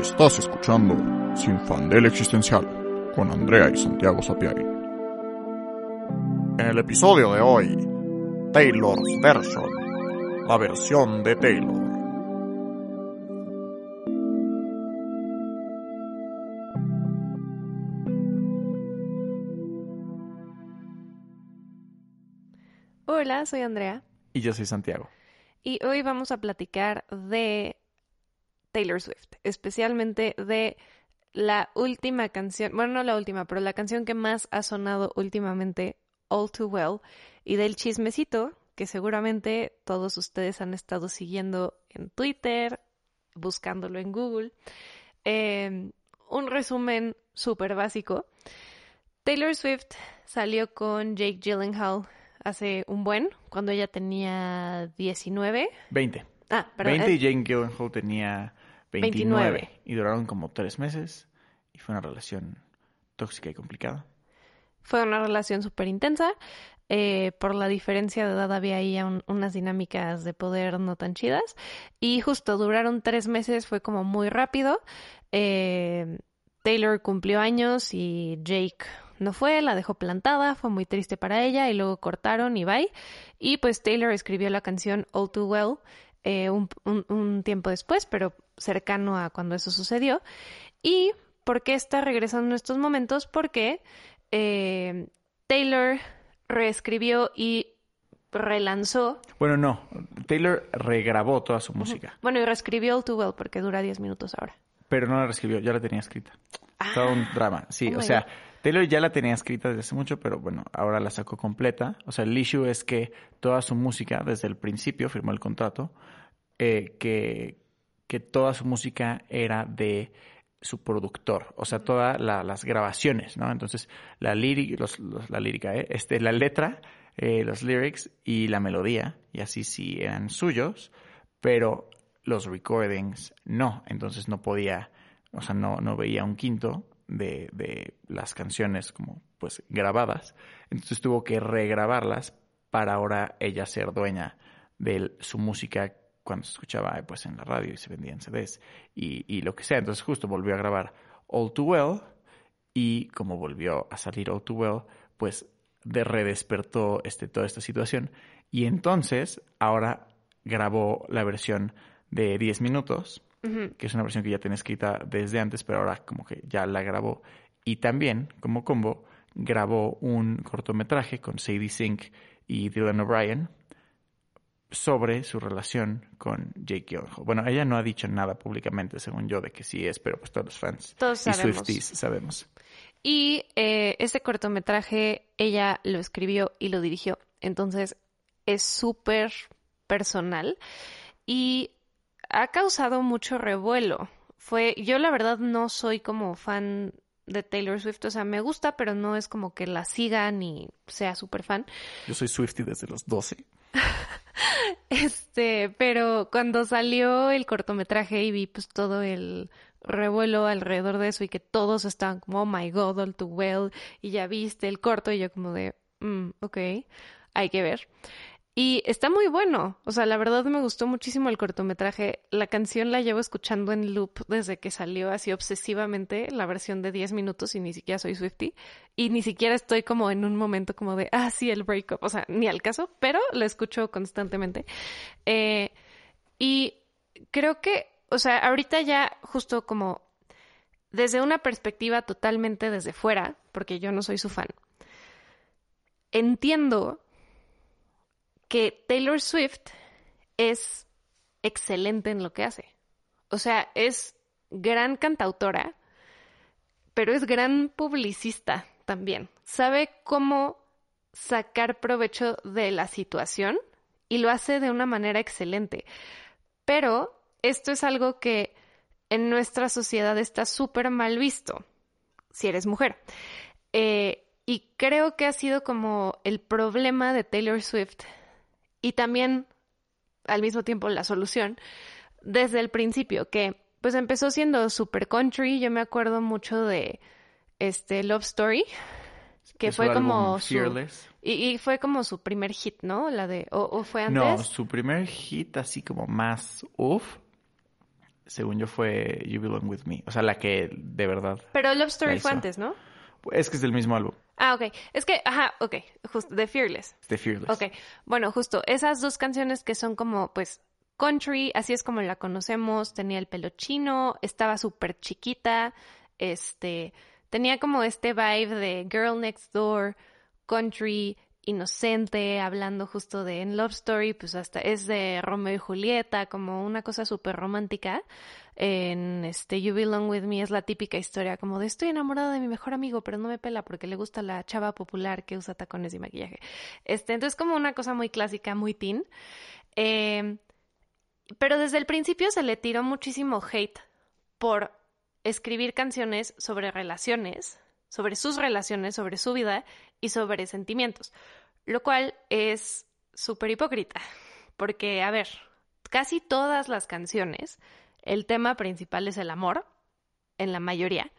Estás escuchando Sin Fandel Existencial con Andrea y Santiago Sapiari. En el episodio de hoy, Taylor's Version, la versión de Taylor. Hola, soy Andrea Y yo soy Santiago. y hoy vamos a platicar de Taylor Swift, especialmente de la última canción, bueno, no la última, pero la canción que más ha sonado últimamente, All Too Well, y del chismecito que seguramente todos ustedes han estado siguiendo en Twitter, buscándolo en Google. Eh, un resumen súper básico. Taylor Swift salió con Jake Gyllenhaal hace un buen, cuando ella tenía 19. 20. Ah, perdón. 20 eh, y Jane Gyllenhaal tenía 29. 29. Y duraron como tres meses. Y fue una relación tóxica y complicada. Fue una relación súper intensa. eh, por la diferencia de edad había ahí un- unas dinámicas de poder no tan chidas. Y justo duraron tres meses, fue como muy rápido. Eh, Taylor cumplió años y Jake no fue, la dejó plantada, fue muy triste para ella y luego cortaron y bye. Y pues Taylor escribió la canción All Too Well eh, un, un- un tiempo después, pero cercano a cuando eso sucedió. ¿Y por qué está regresando en estos momentos? Porque eh, Taylor reescribió y relanzó, Bueno, no. Taylor regrabó toda su música. bueno, y reescribió All Too Well porque dura 10 minutos ahora. Pero no la reescribió, ya la tenía escrita. Todo un drama. Sí, Oh o sea, God. Taylor ya la tenía escrita desde hace mucho, pero bueno, ahora la sacó completa. O sea, el issue es que toda su música, desde el principio, firmó el contrato, eh, que, que toda su música era de su productor, o sea, todas la- las grabaciones, ¿no? Entonces, la, lírica, los- los- la lírica, ¿eh? este, la letra, eh, los lyrics y la melodía, y así sí eran suyos, pero los recordings no, entonces no podía, o sea, no, no veía un quinto de, de las canciones como pues grabadas, entonces tuvo que regrabarlas para ahora ella ser dueña de su música cuando se escuchaba pues en la radio y se vendían CDs y, y lo que sea, entonces justo volvió a grabar All Too Well y como volvió a salir All Too Well, pues de redespertó este, toda esta situación. Y entonces ahora grabó la versión de 10 minutos, que es una versión que ya tenía escrita desde antes, pero ahora como que ya la grabó. Y también, como combo, grabó un cortometraje con Sadie Sink y Dylan O'Brien sobre su relación con Jake Gyllenhaal. Bueno, ella no ha dicho nada públicamente, según yo, de que sí es, pero pues todos los fans Todos y sabemos. Swifties sabemos. Y eh, ese cortometraje ella lo escribió y lo dirigió. Entonces es súper personal y ha causado mucho revuelo. Fue, yo la verdad no soy como fan de Taylor Swift, o sea, me gusta, pero no es como que la siga ni sea súper fan. Yo soy Swiftie desde los 12. Este, pero cuando salió el cortometraje y vi pues todo el revuelo alrededor de eso y que todos estaban como, oh my god, all too well, y ya viste el corto y yo como de, mm, ok, hay que ver. Y está muy bueno, o sea, la verdad me gustó muchísimo el cortometraje. La canción la llevo escuchando en loop desde que salió así obsesivamente, la versión de 10 minutos y ni siquiera soy Swiftie. Y ni siquiera estoy como en un momento como de, ah, sí, el breakup, o sea, ni al caso, pero la escucho constantemente. Eh, y creo que, o sea, ahorita ya justo como desde una perspectiva totalmente desde fuera, porque yo no soy su fan, entiendo que Taylor Swift es excelente en lo que hace. O sea, es gran cantautora, pero es gran publicista también. Sabe cómo sacar provecho de la situación y lo hace de una manera excelente. Pero esto es algo que en nuestra sociedad está súper mal visto si eres mujer. Eh, y creo que ha sido como el problema de Taylor Swift y también al mismo tiempo la solución desde el principio, que pues empezó siendo super country. Yo me acuerdo mucho de este Love Story, que fue como su, Fearless. y, y fue como su primer hit, ¿no? La de o, o fue antes. No, su primer hit así como más uff según yo, fue You Belong With Me. O sea, la que de verdad... Pero Love Story fue antes, ¿no? Es que es del mismo álbum, Ah, ok. Es que, ajá, ok. Justo, The Fearless. The Fearless. Ok. Bueno, justo, esas dos canciones que son como, pues, country, así es como la conocemos, tenía el pelo chino, estaba súper chiquita, este, tenía como este vibe de Girl Next Door, country, inocente, hablando justo de en Love Story, pues hasta es de Romeo y Julieta, como una cosa súper romántica. En este You Belong With Me es la típica historia como de estoy enamorada de mi mejor amigo, pero no me pela porque le gusta la chava popular que usa tacones y maquillaje. Este, entonces como una cosa muy clásica, muy teen. Eh, pero desde el principio se le tiró muchísimo hate por escribir canciones sobre relaciones, sobre sus relaciones, sobre su vida y sobre sentimientos, lo cual es súper hipócrita, porque, a ver, casi todas las canciones, el tema principal es el amor, en la mayoría,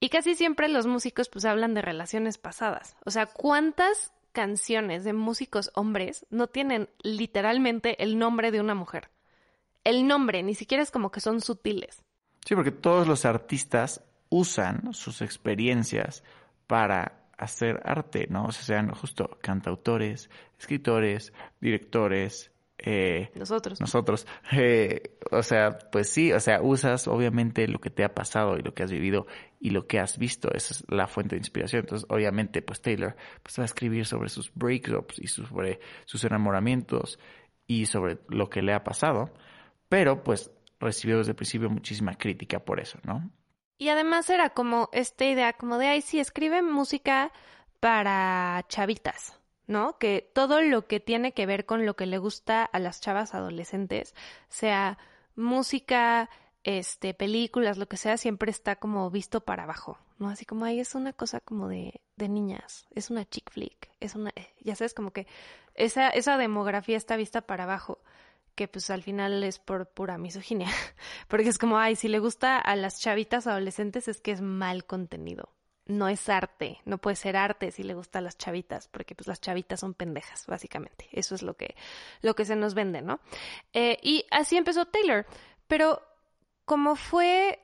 y casi siempre los músicos pues hablan de relaciones pasadas. O sea, ¿cuántas canciones de músicos hombres no tienen literalmente el nombre de una mujer? El nombre, ni siquiera es como que son sutiles. Sí, porque todos los artistas usan sus experiencias para hacer arte, ¿no? O sea, sean justo cantautores, escritores, directores, eh, Nosotros. nosotros. Eh, o sea, pues sí, o sea, usas obviamente lo que te ha pasado y lo que has vivido y lo que has visto. Esa es la fuente de inspiración. Entonces, obviamente, pues Taylor pues, va a escribir sobre sus breakups y sobre sus enamoramientos y sobre lo que le ha pasado. Pero, pues, recibió desde el principio muchísima crítica por eso, ¿no? Y además era como esta idea como de, ay, sí, escribe música para chavitas, ¿no? Que todo lo que tiene que ver con lo que le gusta a las chavas adolescentes, sea música, este, películas, lo que sea, siempre está como visto para abajo, ¿no? Así como, ay, es una cosa como de, de niñas, es una chick flick, es una, ya sabes, como que esa, esa demografía está vista para abajo que pues al final es por pura misoginia, porque es como, ay, si le gusta a las chavitas adolescentes es que es mal contenido, no es arte, no puede ser arte si le gusta a las chavitas, porque pues las chavitas son pendejas, básicamente, eso es lo que, lo que se nos vende, ¿no? Eh, y así empezó Taylor, pero como fue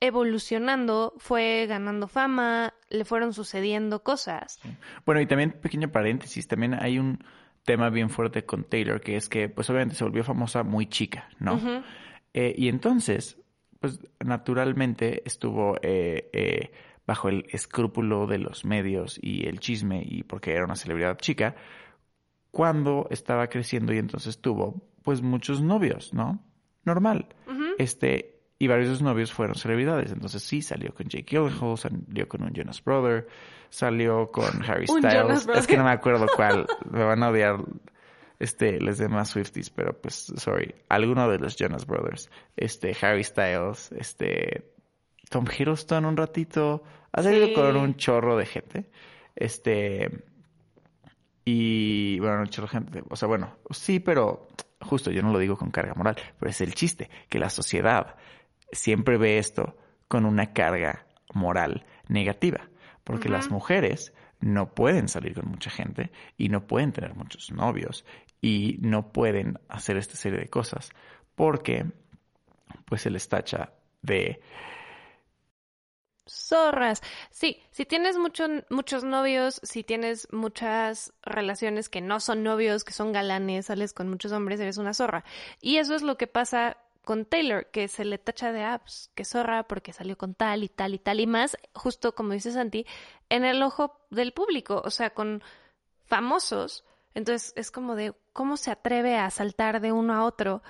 evolucionando, fue ganando fama, le fueron sucediendo cosas. Bueno, y también, pequeño paréntesis, también hay un tema bien fuerte con Taylor, que es que, pues obviamente se volvió famosa muy chica, ¿no? Eh, y entonces, pues naturalmente estuvo eh, eh, bajo el escrúpulo de los medios y el chisme, y porque era una celebridad chica, cuando estaba creciendo y entonces tuvo, pues, muchos novios, ¿no? Normal. Este, y varios de sus novios fueron celebridades. Entonces sí, salió con Jake Gyllenhaal, salió con un Jonas Brother, salió con Harry Styles. Es que no me acuerdo cuál. me van a odiar este, los demás Swifties, pero pues, sorry. Alguno de los Jonas Brothers. Este, Harry Styles, este, Tom Hiddleston un ratito. Ha salido Sí. con un chorro de gente. Este, y bueno, un chorro de gente. O sea, bueno, sí, pero justo yo no lo digo con carga moral, pero es el chiste, que la sociedad siempre ve esto con una carga moral negativa, porque las mujeres no pueden salir con mucha gente y no pueden tener muchos novios y no pueden hacer esta serie de cosas porque pues se les tacha de Zorras. Sí, si tienes mucho- muchos novios, si tienes muchas relaciones que no son novios, que son galanes, sales con muchos hombres, eres una zorra. Y eso es lo que pasa con Taylor, que se le tacha de apps, que zorra porque salió con tal y tal y tal y más, justo como dice Santi, en el ojo del público, o sea, con famosos. Entonces es como de cómo se atreve a saltar de uno a otro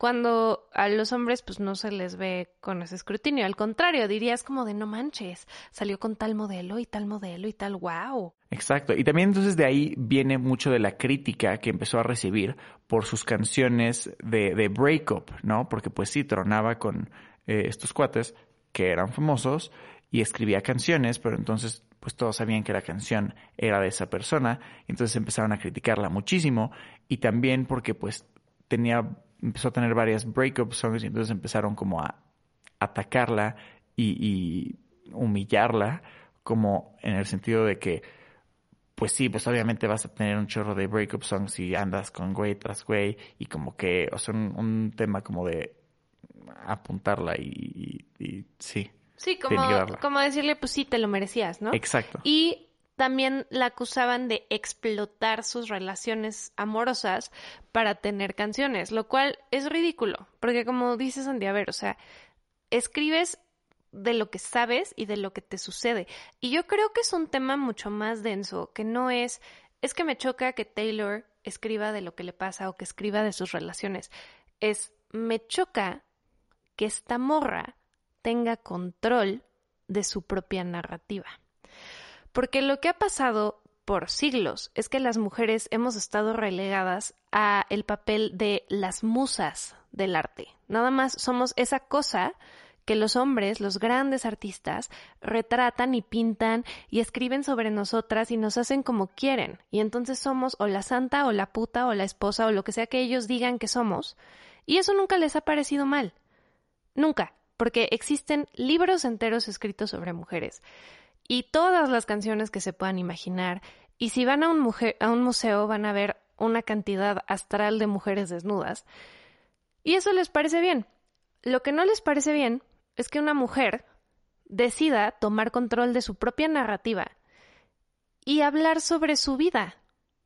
cuando a los hombres pues no se les ve con ese escrutinio. Al contrario, dirías como de no manches, salió con tal modelo y tal modelo y tal, wow. Exacto. Y también entonces de ahí viene mucho de la crítica que empezó a recibir por sus canciones de, de breakup, ¿no? Porque pues sí, tronaba con eh, estos cuates que eran famosos y escribía canciones, pero entonces pues todos sabían que la canción era de esa persona, entonces empezaron a criticarla muchísimo y también porque pues tenía, empezó a tener varias breakup songs y entonces empezaron como a atacarla y, y humillarla como en el sentido de que pues sí, pues obviamente vas a tener un chorro de breakup songs si andas con güey tras güey y como que, o sea, un, un tema como de apuntarla y, y- y sí. Sí, como, como decirle, pues sí, te lo merecías, ¿no? Exacto. Y también la acusaban de explotar sus relaciones amorosas para tener canciones, lo cual es ridículo, porque como dice Sandy, a ver, o sea, escribes de lo que sabes y de lo que te sucede. Y yo creo que es un tema mucho más denso, que no es, es que me choca que Taylor escriba de lo que le pasa o que escriba de sus relaciones. Es, me choca que esta morra tenga control de su propia narrativa. Porque lo que ha pasado por siglos es que las mujeres hemos estado relegadas a el papel de las musas del arte. Nada más somos esa cosa que los hombres, los grandes artistas, retratan y pintan y escriben sobre nosotras y nos hacen como quieren. Y entonces somos o la santa o la puta o la esposa o lo que sea que ellos digan que somos. Y eso nunca les ha parecido mal. Nunca. Porque existen libros enteros escritos sobre mujeres y todas las canciones que se puedan imaginar. Y si van a un, museo van a ver una cantidad astral de mujeres desnudas. Y eso les parece bien. Lo que no les parece bien es que una mujer decida tomar control de su propia narrativa y hablar sobre su vida.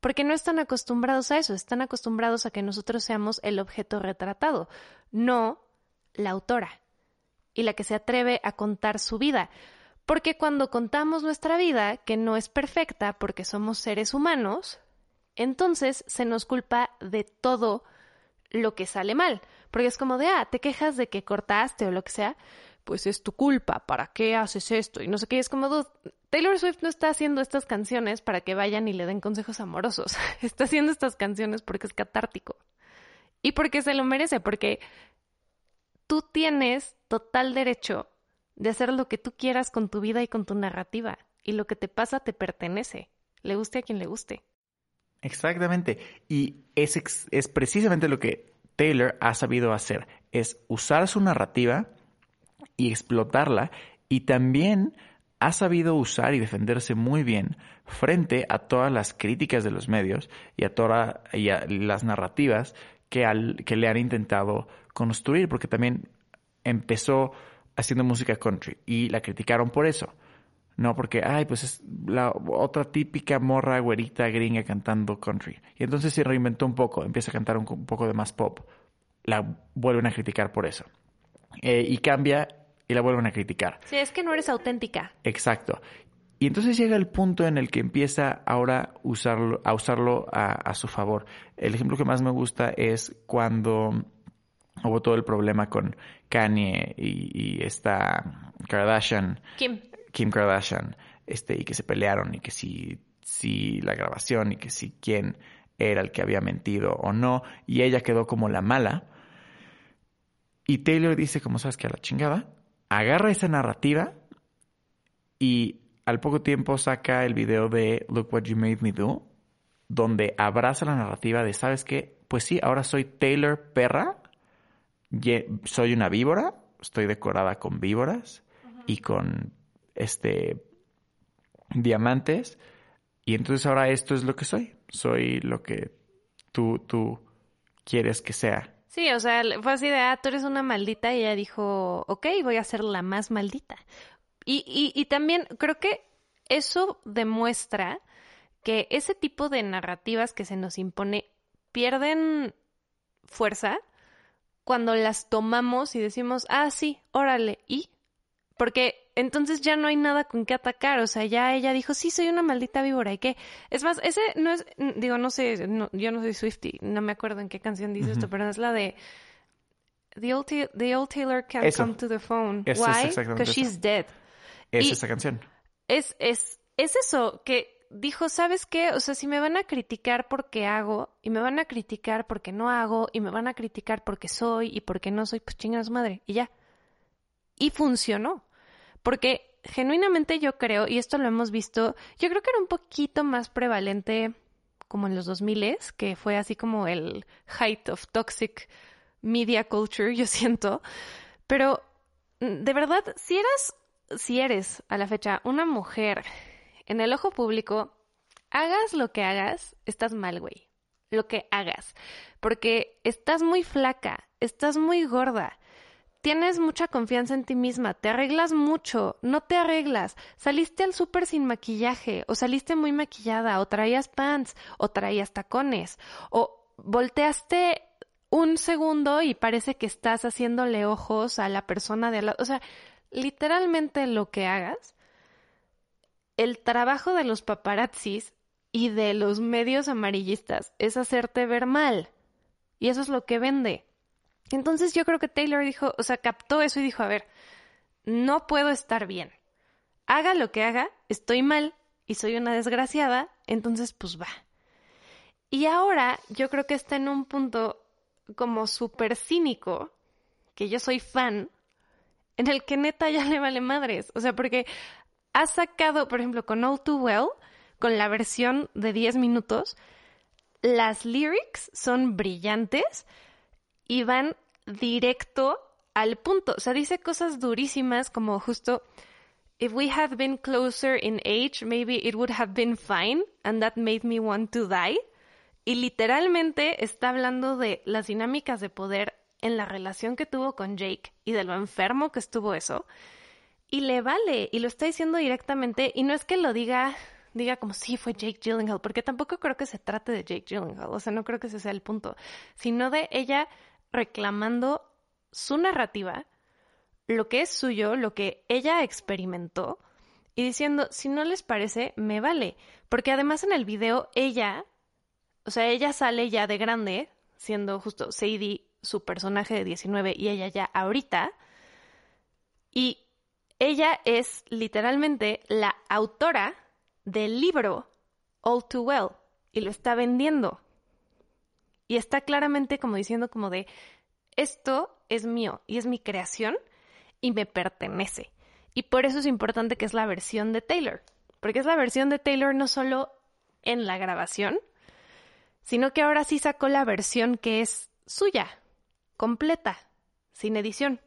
Porque no están acostumbrados a eso, están acostumbrados a que nosotros seamos el objeto retratado, no la autora y la que se atreve a contar su vida. Porque cuando contamos nuestra vida, que no es perfecta porque somos seres humanos, entonces se nos culpa de todo lo que sale mal. Porque es como de, ah, te quejas de que cortaste o lo que sea, pues es tu culpa, ¿para qué haces esto? Y no sé qué, es como, Taylor Swift no está haciendo estas canciones para que vayan y le den consejos amorosos. está haciendo estas canciones porque es catártico. Y porque se lo merece, porque tú tienes total derecho de hacer lo que tú quieras con tu vida y con tu narrativa. Y lo que te pasa te pertenece. Le guste a quien le guste. Exactamente. Y es, es precisamente lo que Taylor ha sabido hacer. Es usar su narrativa y explotarla. Y también ha sabido usar y defenderse muy bien frente a todas las críticas de los medios y a todas las narrativas que, al- que le han intentado construir. Porque también empezó haciendo música country y la criticaron por eso. No, porque, ay, pues es la otra típica morra güerita gringa cantando country. Y entonces se reinventó un poco, empieza a cantar un, un poco de más pop. La vuelven a criticar por eso. Eh, y cambia y la vuelven a criticar. Sí, es que no eres auténtica. Exacto. Y entonces llega el punto en el que empieza ahora usarlo, a usarlo a, a su favor. El ejemplo que más me gusta es cuando hubo todo el problema con Kanye y, y esta Kardashian. Kim. Kim Kardashian, este, y que se pelearon y que si, si la grabación y que si quién era el que había mentido o no, y ella quedó como la mala. Y Taylor dice, como sabes que a la chingada, agarra esa narrativa y al poco tiempo saca el video de Look What You Made Me Do, donde abraza la narrativa de, ¿sabes qué? Pues sí, ahora soy Taylor Perra, soy una víbora, estoy decorada con víboras y con este diamantes y entonces ahora esto es lo que soy, soy lo que tú tú quieres que sea. Sí, o sea, fue así de, ah, tú eres una maldita y ella dijo, ok, voy a ser la más maldita. Y, y, y también creo que eso demuestra que ese tipo de narrativas que se nos impone pierden fuerza cuando las tomamos y decimos, ah, sí, órale, ¿y? Porque entonces ya no hay nada con qué atacar, o sea, ya ella dijo, sí, soy una maldita víbora, ¿y qué? Es más, ese no es, digo, no sé, no- yo no soy Swifty, no me acuerdo en qué canción dice esto, pero es la de The old, Ta- the old Taylor can't Eso. come to the phone. Eso Why? Because she's dead. Es Y- esa canción. Es, es, es eso, que dijo, ¿sabes qué? O sea, si me van a criticar porque hago, y me van a criticar porque no hago, y me van a criticar porque soy y porque no soy, pues chinga su madre, y ya. Y funcionó. Porque genuinamente yo creo, y esto lo hemos visto, yo creo que era un poquito más prevalente como en los 2000 que fue así como el height of toxic media culture, yo siento. Pero mm, de verdad, si eras, si eres a la fecha una mujer en el ojo público, hagas lo que hagas, estás mal, güey. Lo que hagas. Porque estás muy flaca, estás muy gorda, tienes mucha confianza en ti misma, te arreglas mucho, no te arreglas, saliste al súper sin maquillaje, o saliste muy maquillada, o traías pants, o traías tacones, o volteaste un segundo y parece que estás haciéndole ojos a la persona de al lado. O sea, literalmente lo que hagas, el trabajo de los paparazzis y de los medios amarillistas es hacerte ver mal. Y eso es lo que vende. Entonces yo creo que Taylor dijo, o sea, captó eso y dijo, a ver, no puedo estar bien. Haga lo que haga, estoy mal y soy una desgraciada, entonces pues va. Y ahora yo creo que está en un punto como súper cínico, que yo soy fan, en el que neta ya le vale madres. O sea, porque ha sacado, por ejemplo, con All Too Well, con la versión de 10 minutos, las lyrics son brillantes y van directo al punto. O sea, dice cosas durísimas como justo, if we had been closer in age, maybe it would have been fine, and that made me want to die. Y literalmente está hablando de las dinámicas de poder en la relación que tuvo con Jake y de lo enfermo que estuvo eso. Y le vale, y lo está diciendo directamente, y no es que lo diga diga como si fue Jake Gyllenhaal, porque tampoco creo que se trate de Jake Gyllenhaal, o sea, no creo que ese sea el punto, sino de ella reclamando su narrativa, lo que es suyo, lo que ella experimentó, y diciendo, si no les parece, me vale. Porque además en el video ella, o sea, ella sale ya de grande, siendo justo Sadie su personaje de 19 y ella ya ahorita, y ella es literalmente la autora del libro All Too Well y lo está vendiendo. Y está claramente como diciendo como de, esto es mío y es mi creación y me pertenece. Y por eso es importante que es la versión de Taylor, porque es la versión de Taylor no solo en la grabación, sino que ahora sí sacó la versión que es suya, completa, sin edición.